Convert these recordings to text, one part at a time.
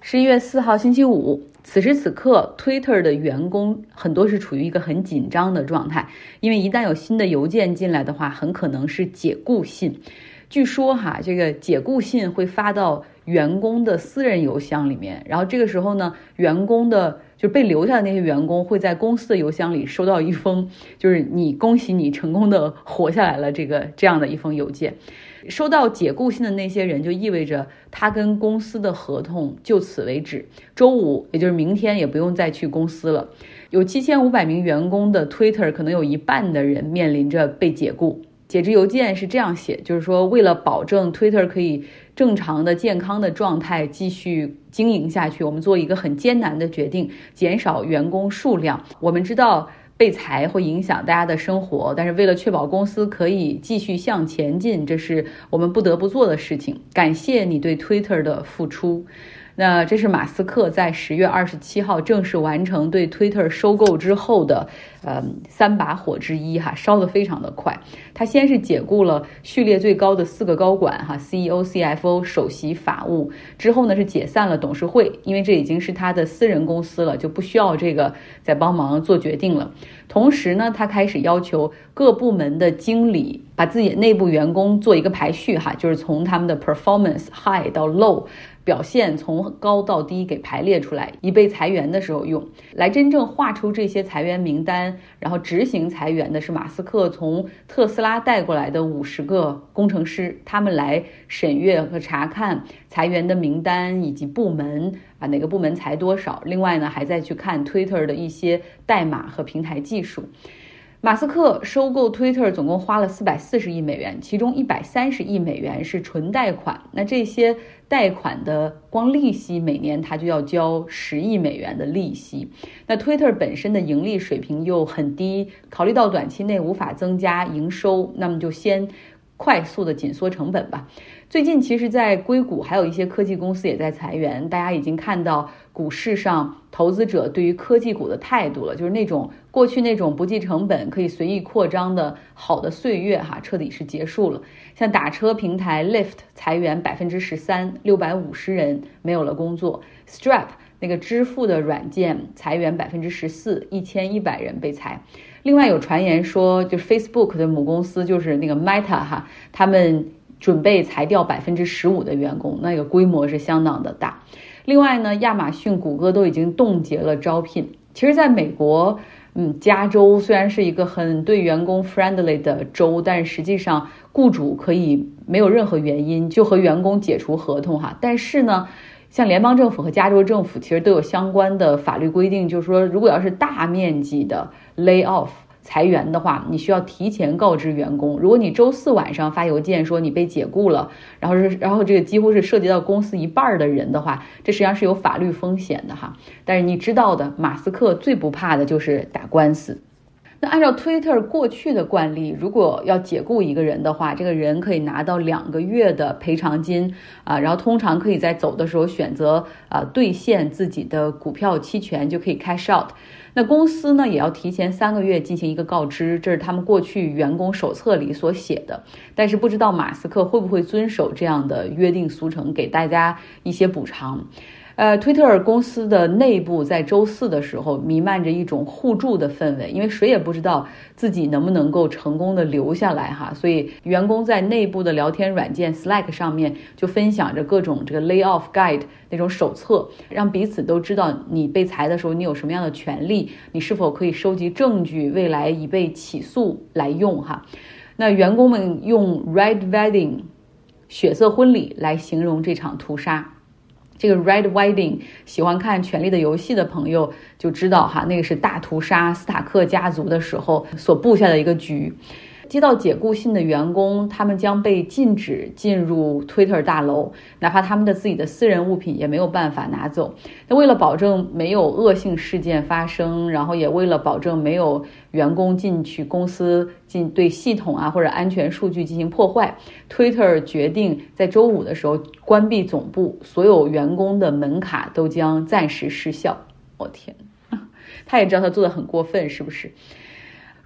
十一月四号星期五，此时此刻，Twitter 的员工很多是处于一个很紧张的状态，因为一旦有新的邮件进来的话，很可能是解雇信。据说哈，这个解雇信会发到员工的私人邮箱里面，然后这个时候呢，员工的就被留下的那些员工会在公司的邮箱里收到一封，就是你恭喜你成功的活下来了这个这样的一封邮件。收到解雇信的那些人，就意味着他跟公司的合同就此为止。周五，也就是明天，也不用再去公司了。有七千五百名员工的 Twitter，可能有一半的人面临着被解雇。解职邮件是这样写，就是说，为了保证 Twitter 可以正常的、健康的状态继续经营下去，我们做一个很艰难的决定，减少员工数量。我们知道。被裁会影响大家的生活，但是为了确保公司可以继续向前进，这是我们不得不做的事情。感谢你对 Twitter 的付出。那这是马斯克在十月二十七号正式完成对 Twitter 收购之后的，呃，三把火之一哈，烧得非常的快。他先是解雇了序列最高的四个高管哈，CEO、CFO、首席法务，之后呢是解散了董事会，因为这已经是他的私人公司了，就不需要这个再帮忙做决定了。同时呢，他开始要求各部门的经理把自己内部员工做一个排序哈，就是从他们的 performance high 到 low。表现从高到低给排列出来，以备裁员的时候用。来真正画出这些裁员名单，然后执行裁员的是马斯克从特斯拉带过来的五十个工程师，他们来审阅和查看裁员的名单以及部门啊哪个部门裁多少。另外呢，还在去看 Twitter 的一些代码和平台技术。马斯克收购 Twitter 总共花了四百四十亿美元，其中一百三十亿美元是纯贷款。那这些贷款的光利息每年他就要交十亿美元的利息。那 Twitter 本身的盈利水平又很低，考虑到短期内无法增加营收，那么就先快速的紧缩成本吧。最近其实，在硅谷还有一些科技公司也在裁员，大家已经看到股市上投资者对于科技股的态度了，就是那种过去那种不计成本可以随意扩张的好的岁月哈，彻底是结束了。像打车平台 Lyft 裁员百分之十三，六百五十人没有了工作；Stripe 那个支付的软件裁员百分之十四，一千一百人被裁。另外有传言说，就是 Facebook 的母公司就是那个 Meta 哈，他们。准备裁掉百分之十五的员工，那个规模是相当的大。另外呢，亚马逊、谷歌都已经冻结了招聘。其实，在美国，嗯，加州虽然是一个很对员工 friendly 的州，但实际上雇主可以没有任何原因就和员工解除合同哈。但是呢，像联邦政府和加州政府其实都有相关的法律规定，就是说，如果要是大面积的 lay off。裁员的话，你需要提前告知员工。如果你周四晚上发邮件说你被解雇了，然后是然后这个几乎是涉及到公司一半的人的话，这实际上是有法律风险的哈。但是你知道的，马斯克最不怕的就是打官司。那按照 Twitter 过去的惯例，如果要解雇一个人的话，这个人可以拿到两个月的赔偿金啊，然后通常可以在走的时候选择啊兑现自己的股票期权，就可以 cash out。那公司呢也要提前三个月进行一个告知，这是他们过去员工手册里所写的。但是不知道马斯克会不会遵守这样的约定俗成，给大家一些补偿。呃，推特尔公司的内部在周四的时候弥漫着一种互助的氛围，因为谁也不知道自己能不能够成功的留下来哈，所以员工在内部的聊天软件 Slack 上面就分享着各种这个 lay off guide 那种手册，让彼此都知道你被裁的时候你有什么样的权利，你是否可以收集证据，未来以被起诉来用哈。那员工们用 red wedding 血色婚礼来形容这场屠杀。这个 Red Wedding 喜欢看《权力的游戏》的朋友就知道哈，那个是大屠杀斯塔克家族的时候所布下的一个局。接到解雇信的员工，他们将被禁止进入 Twitter 大楼，哪怕他们的自己的私人物品也没有办法拿走。那为了保证没有恶性事件发生，然后也为了保证没有员工进去公司进对系统啊或者安全数据进行破坏，Twitter 决定在周五的时候关闭总部，所有员工的门卡都将暂时失效。我天，他也知道他做的很过分，是不是？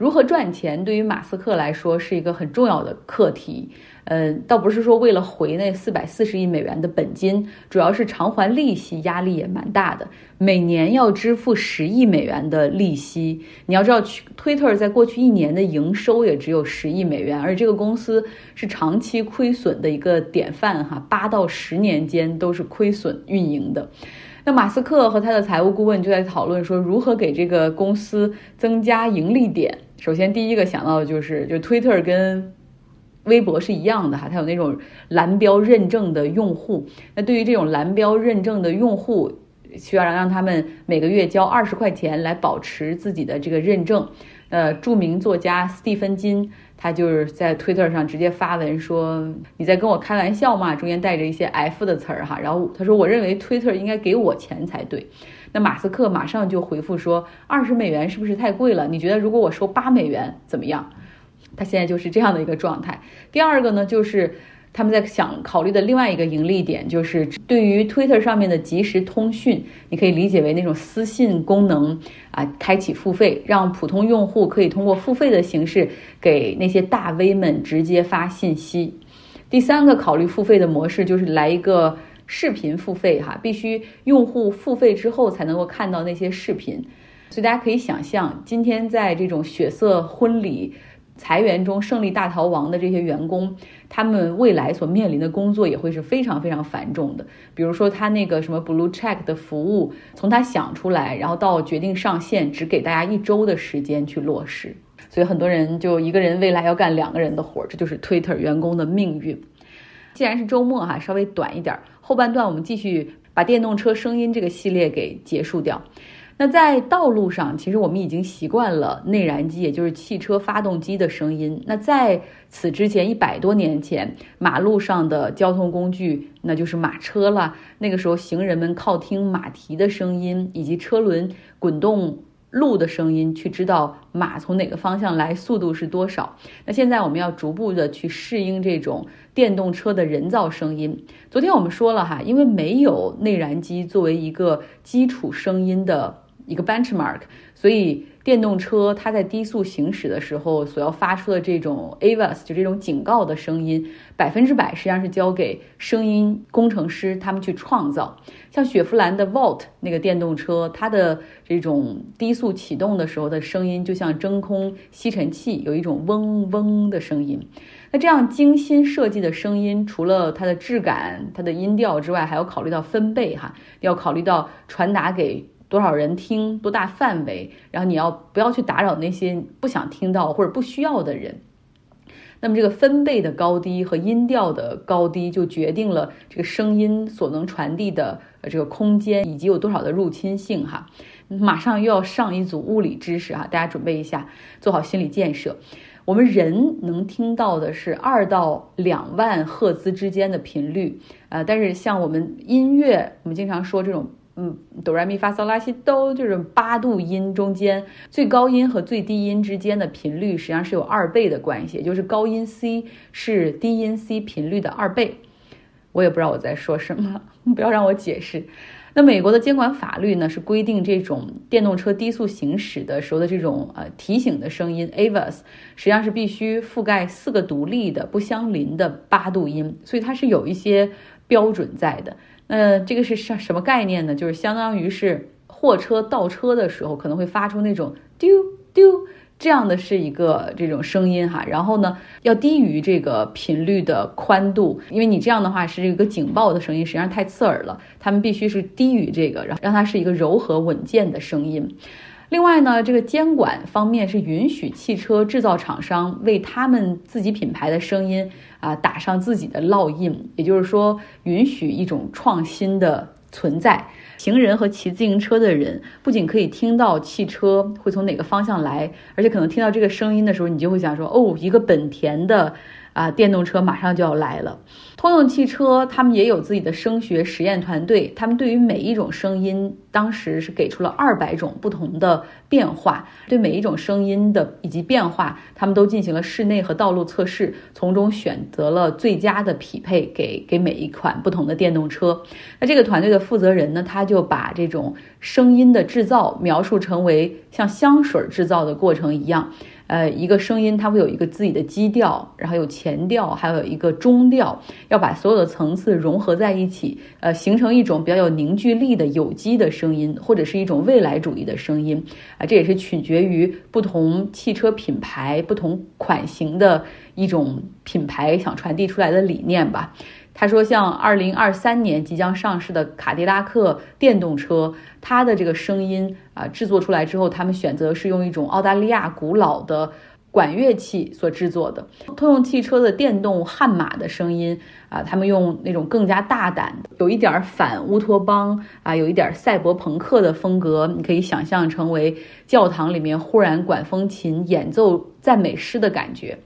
如何赚钱对于马斯克来说是一个很重要的课题。呃，倒不是说为了回那四百四十亿美元的本金，主要是偿还利息压力也蛮大的，每年要支付十亿美元的利息。你要知道，Twitter 在过去一年的营收也只有十亿美元，而这个公司是长期亏损的一个典范哈，八到十年间都是亏损运营的。那马斯克和他的财务顾问就在讨论说，如何给这个公司增加盈利点。首先，第一个想到的就是，就 Twitter 跟微博是一样的哈，它有那种蓝标认证的用户。那对于这种蓝标认证的用户，需要让他们每个月交二十块钱来保持自己的这个认证。呃，著名作家斯蒂芬金。他就是在 Twitter 上直接发文说：“你在跟我开玩笑吗？”中间带着一些 F 的词儿哈。然后他说：“我认为 Twitter 应该给我钱才对。”那马斯克马上就回复说：“二十美元是不是太贵了？你觉得如果我收八美元怎么样？”他现在就是这样的一个状态。第二个呢，就是。他们在想考虑的另外一个盈利点，就是对于 Twitter 上面的即时通讯，你可以理解为那种私信功能啊，开启付费，让普通用户可以通过付费的形式给那些大 V 们直接发信息。第三个考虑付费的模式就是来一个视频付费哈，必须用户付费之后才能够看到那些视频。所以大家可以想象，今天在这种血色婚礼。裁员中胜利大逃亡的这些员工，他们未来所面临的工作也会是非常非常繁重的。比如说，他那个什么 Blue Check 的服务，从他想出来，然后到决定上线，只给大家一周的时间去落实。所以很多人就一个人未来要干两个人的活儿，这就是 Twitter 员工的命运。既然是周末哈，稍微短一点，后半段我们继续把电动车声音这个系列给结束掉。那在道路上，其实我们已经习惯了内燃机，也就是汽车发动机的声音。那在此之前一百多年前，马路上的交通工具那就是马车了。那个时候，行人们靠听马蹄的声音以及车轮滚动路的声音，去知道马从哪个方向来，速度是多少。那现在我们要逐步的去适应这种电动车的人造声音。昨天我们说了哈，因为没有内燃机作为一个基础声音的。一个 benchmark，所以电动车它在低速行驶的时候所要发出的这种 AVAS，就这种警告的声音，百分之百实际上是交给声音工程师他们去创造。像雪佛兰的 Volt 那个电动车，它的这种低速启动的时候的声音，就像真空吸尘器有一种嗡嗡的声音。那这样精心设计的声音，除了它的质感、它的音调之外，还要考虑到分贝哈，要考虑到传达给。多少人听，多大范围，然后你要不要去打扰那些不想听到或者不需要的人？那么这个分贝的高低和音调的高低，就决定了这个声音所能传递的这个空间以及有多少的入侵性哈。马上又要上一组物理知识哈，大家准备一下，做好心理建设。我们人能听到的是二到两万赫兹之间的频率，呃，但是像我们音乐，我们经常说这种。嗯，哆来咪发嗦拉西哆就是八度音中间最高音和最低音之间的频率实际上是有二倍的关系，也就是高音 C 是低音 C 频率的二倍。我也不知道我在说什么，不要让我解释。那美国的监管法律呢是规定这种电动车低速行驶的时候的这种呃提醒的声音 AVAS 实际上是必须覆盖四个独立的不相邻的八度音，所以它是有一些标准在的。呃，这个是什什么概念呢？就是相当于是货车倒车的时候可能会发出那种丢丢这样的是一个这种声音哈。然后呢，要低于这个频率的宽度，因为你这样的话是一个警报的声音，实际上太刺耳了。他们必须是低于这个，然后让它是一个柔和稳健的声音。另外呢，这个监管方面是允许汽车制造厂商为他们自己品牌的声音啊打上自己的烙印，也就是说，允许一种创新的存在。行人和骑自行车的人不仅可以听到汽车会从哪个方向来，而且可能听到这个声音的时候，你就会想说，哦，一个本田的。啊，电动车马上就要来了。通用汽车他们也有自己的声学实验团队，他们对于每一种声音，当时是给出了二百种不同的变化。对每一种声音的以及变化，他们都进行了室内和道路测试，从中选择了最佳的匹配给给每一款不同的电动车。那这个团队的负责人呢，他就把这种声音的制造描述成为像香水制造的过程一样。呃，一个声音它会有一个自己的基调，然后有前调，还有一个中调，要把所有的层次融合在一起，呃，形成一种比较有凝聚力的有机的声音，或者是一种未来主义的声音啊，这也是取决于不同汽车品牌、不同款型的一种品牌想传递出来的理念吧。他说，像二零二三年即将上市的卡迪拉克电动车，它的这个声音啊，制作出来之后，他们选择是用一种澳大利亚古老的管乐器所制作的。通用汽车的电动悍马的声音啊，他们用那种更加大胆，有一点反乌托邦啊，有一点赛博朋克的风格。你可以想象成为教堂里面忽然管风琴演奏赞美诗的感觉。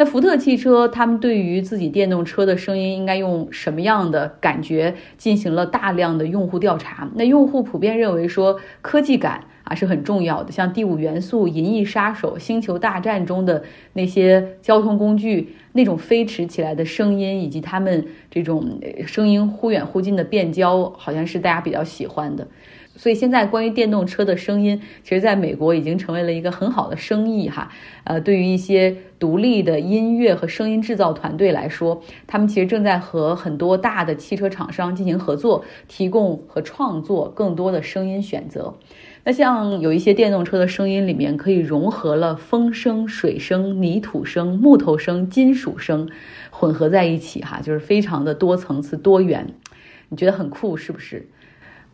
那福特汽车，他们对于自己电动车的声音应该用什么样的感觉进行了大量的用户调查？那用户普遍认为说，科技感啊是很重要的，像《第五元素》《银翼杀手》《星球大战》中的那些交通工具那种飞驰起来的声音，以及他们这种声音忽远忽近的变焦，好像是大家比较喜欢的。所以现在关于电动车的声音，其实在美国已经成为了一个很好的生意哈。呃，对于一些独立的音乐和声音制造团队来说，他们其实正在和很多大的汽车厂商进行合作，提供和创作更多的声音选择。那像有一些电动车的声音里面，可以融合了风声、水声、泥土声、木头声、金属声混合在一起哈，就是非常的多层次、多元。你觉得很酷是不是？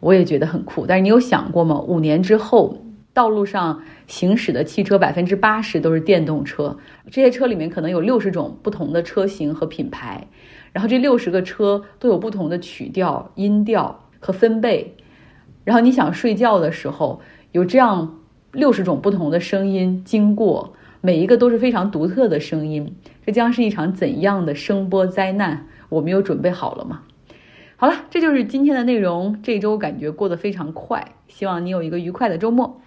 我也觉得很酷，但是你有想过吗？五年之后，道路上行驶的汽车百分之八十都是电动车，这些车里面可能有六十种不同的车型和品牌，然后这六十个车都有不同的曲调、音调和分贝，然后你想睡觉的时候，有这样六十种不同的声音经过，每一个都是非常独特的声音，这将是一场怎样的声波灾难？我们有准备好了吗？好了，这就是今天的内容。这周感觉过得非常快，希望你有一个愉快的周末。